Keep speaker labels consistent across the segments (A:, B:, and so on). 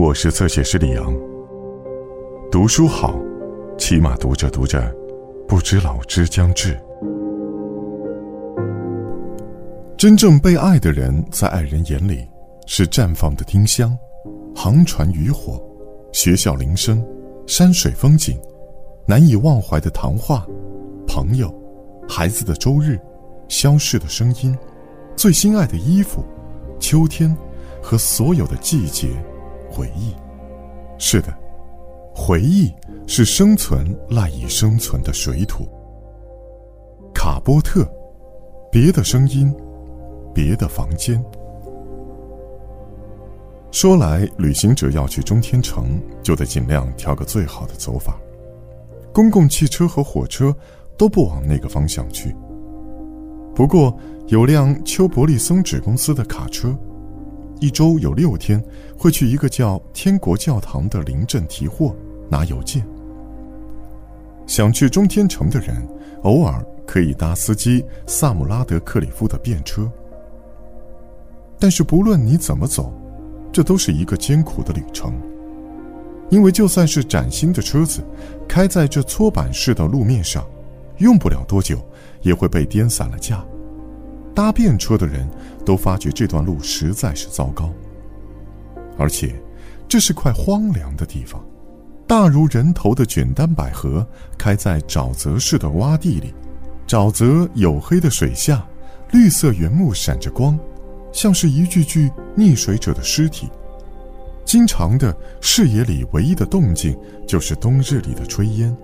A: 我是侧写师李阳。读书好，起码读着读着，不知老之将至。真正被爱的人，在爱人眼里，是绽放的丁香，航船渔火，学校铃声，山水风景，难以忘怀的谈话，朋友，孩子的周日，消逝的声音，最心爱的衣服，秋天，和所有的季节。回忆，是的，回忆是生存赖以生存的水土。卡波特，别的声音，别的房间。说来，旅行者要去中天城，就得尽量挑个最好的走法。公共汽车和火车都不往那个方向去。不过，有辆丘伯利松纸公司的卡车。一周有六天，会去一个叫天国教堂的邻镇提货、拿邮件。想去中天城的人，偶尔可以搭司机萨姆拉德克里夫的便车。但是不论你怎么走，这都是一个艰苦的旅程。因为就算是崭新的车子，开在这搓板式的路面上，用不了多久，也会被颠散了架。搭便车的人都发觉这段路实在是糟糕，而且这是块荒凉的地方，大如人头的卷丹百合开在沼泽式的洼地里，沼泽黝黑的水下，绿色原木闪着光，像是一具具溺水者的尸体。经常的视野里唯一的动静就是冬日里的炊烟，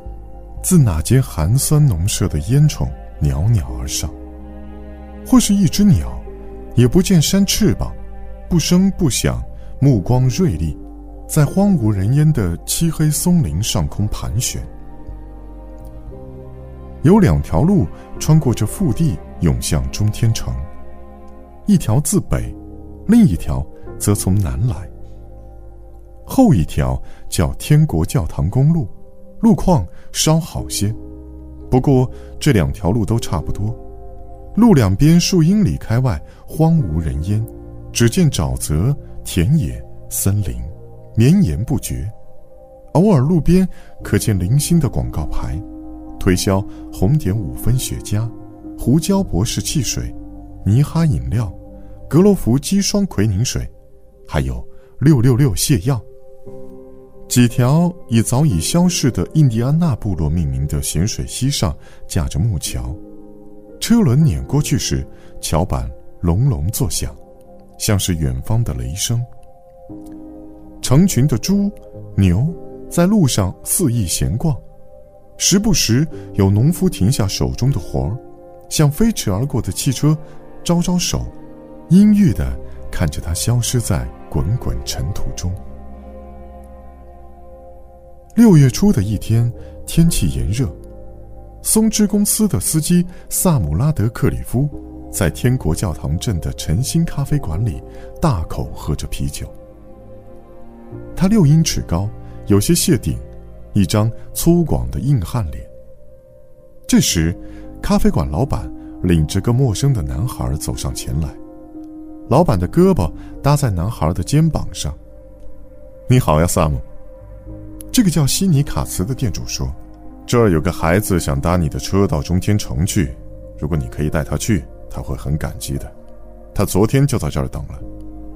A: 自哪间寒酸农舍的烟囱袅袅而上。或是一只鸟，也不见扇翅膀，不声不响，目光锐利，在荒无人烟的漆黑松林上空盘旋。有两条路穿过这腹地，涌向中天城。一条自北，另一条则从南来。后一条叫天国教堂公路，路况稍好些，不过这两条路都差不多。路两边数英里开外荒无人烟，只见沼泽、田野、森林，绵延不绝。偶尔路边可见零星的广告牌，推销红点五分雪茄、胡椒博士汽水、尼哈饮料、格罗弗肌霜奎宁水，还有六六六泻药。几条以早已消逝的印第安纳部落命名的咸水溪上架着木桥。车轮碾过去时，桥板隆隆作响，像是远方的雷声。成群的猪、牛在路上肆意闲逛，时不时有农夫停下手中的活儿，向飞驰而过的汽车招招手，阴郁的看着它消失在滚滚尘土中。六月初的一天，天气炎热。松枝公司的司机萨姆拉德克里夫，在天国教堂镇的晨星咖啡馆里大口喝着啤酒。他六英尺高，有些谢顶，一张粗犷的硬汉脸。这时，咖啡馆老板领着个陌生的男孩走上前来，老板的胳膊搭在男孩的肩膀上。“你好呀，萨姆。”这个叫西尼卡茨的店主说。这儿有个孩子想搭你的车到中天城去，如果你可以带他去，他会很感激的。他昨天就在这儿等了，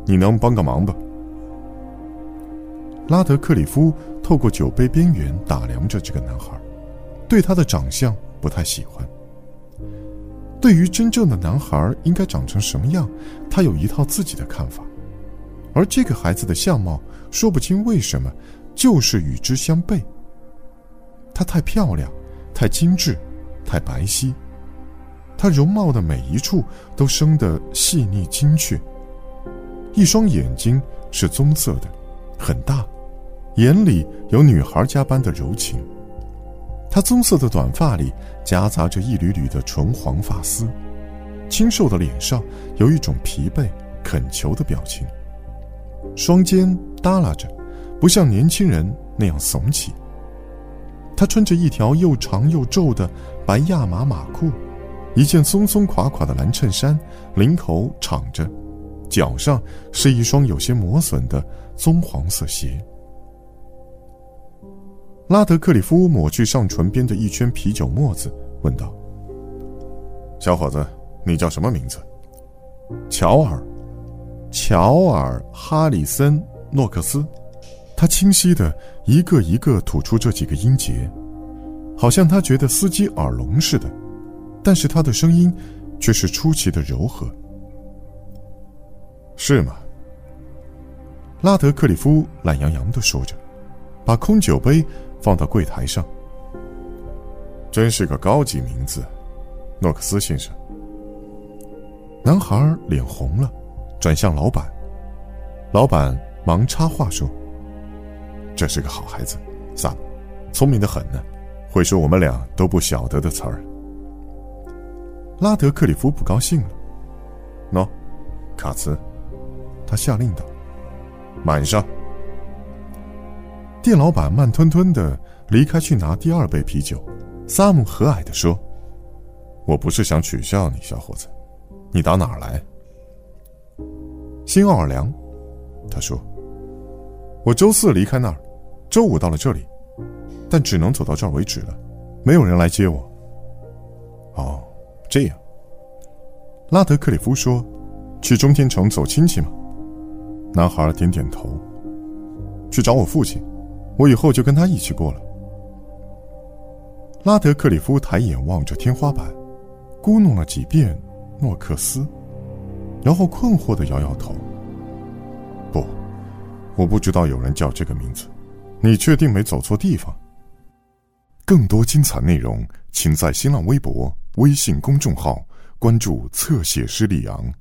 A: 你能帮个忙吧？拉德克里夫透过酒杯边缘打量着这个男孩，对他的长相不太喜欢。对于真正的男孩应该长成什么样，他有一套自己的看法，而这个孩子的相貌说不清为什么就是与之相悖。她太漂亮，太精致，太白皙。她容貌的每一处都生得细腻精确。一双眼睛是棕色的，很大，眼里有女孩家般的柔情。她棕色的短发里夹杂着一缕缕的纯黄发丝，清瘦的脸上有一种疲惫、恳求的表情。双肩耷拉着，不像年轻人那样耸起。他穿着一条又长又皱的白亚麻马裤，一件松松垮垮的蓝衬衫，领口敞着，脚上是一双有些磨损的棕黄色鞋。拉德克里夫抹去上唇边的一圈啤酒沫子，问道：“小伙子，你叫什么名字？”“乔尔，乔尔·哈里森·诺克斯。”他清晰的一个一个吐出这几个音节，好像他觉得司机耳聋似的，但是他的声音却是出奇的柔和。是吗？拉德克里夫懒洋洋的说着，把空酒杯。放到柜台上。真是个高级名字，诺克斯先生。男孩脸红了，转向老板。老板忙插话说：“这是个好孩子，萨姆，聪明的很呢，会说我们俩都不晓得的词儿。”拉德克里夫不高兴了。喏，卡茨，他下令道：“满上。”店老板慢吞吞的离开，去拿第二杯啤酒。萨姆和蔼的说：“我不是想取笑你，小伙子，你打哪儿来？”新奥尔良，他说：“我周四离开那儿，周五到了这里，但只能走到这儿为止了，没有人来接我。”哦，这样。拉德克里夫说：“去中天城走亲戚吗？”男孩点点头。去找我父亲。我以后就跟他一起过了。拉德克里夫抬眼望着天花板，咕哝了几遍“诺克斯”，然后困惑的摇摇头。不，我不知道有人叫这个名字。你确定没走错地方？更多精彩内容，请在新浪微博、微信公众号关注“侧写师李昂”。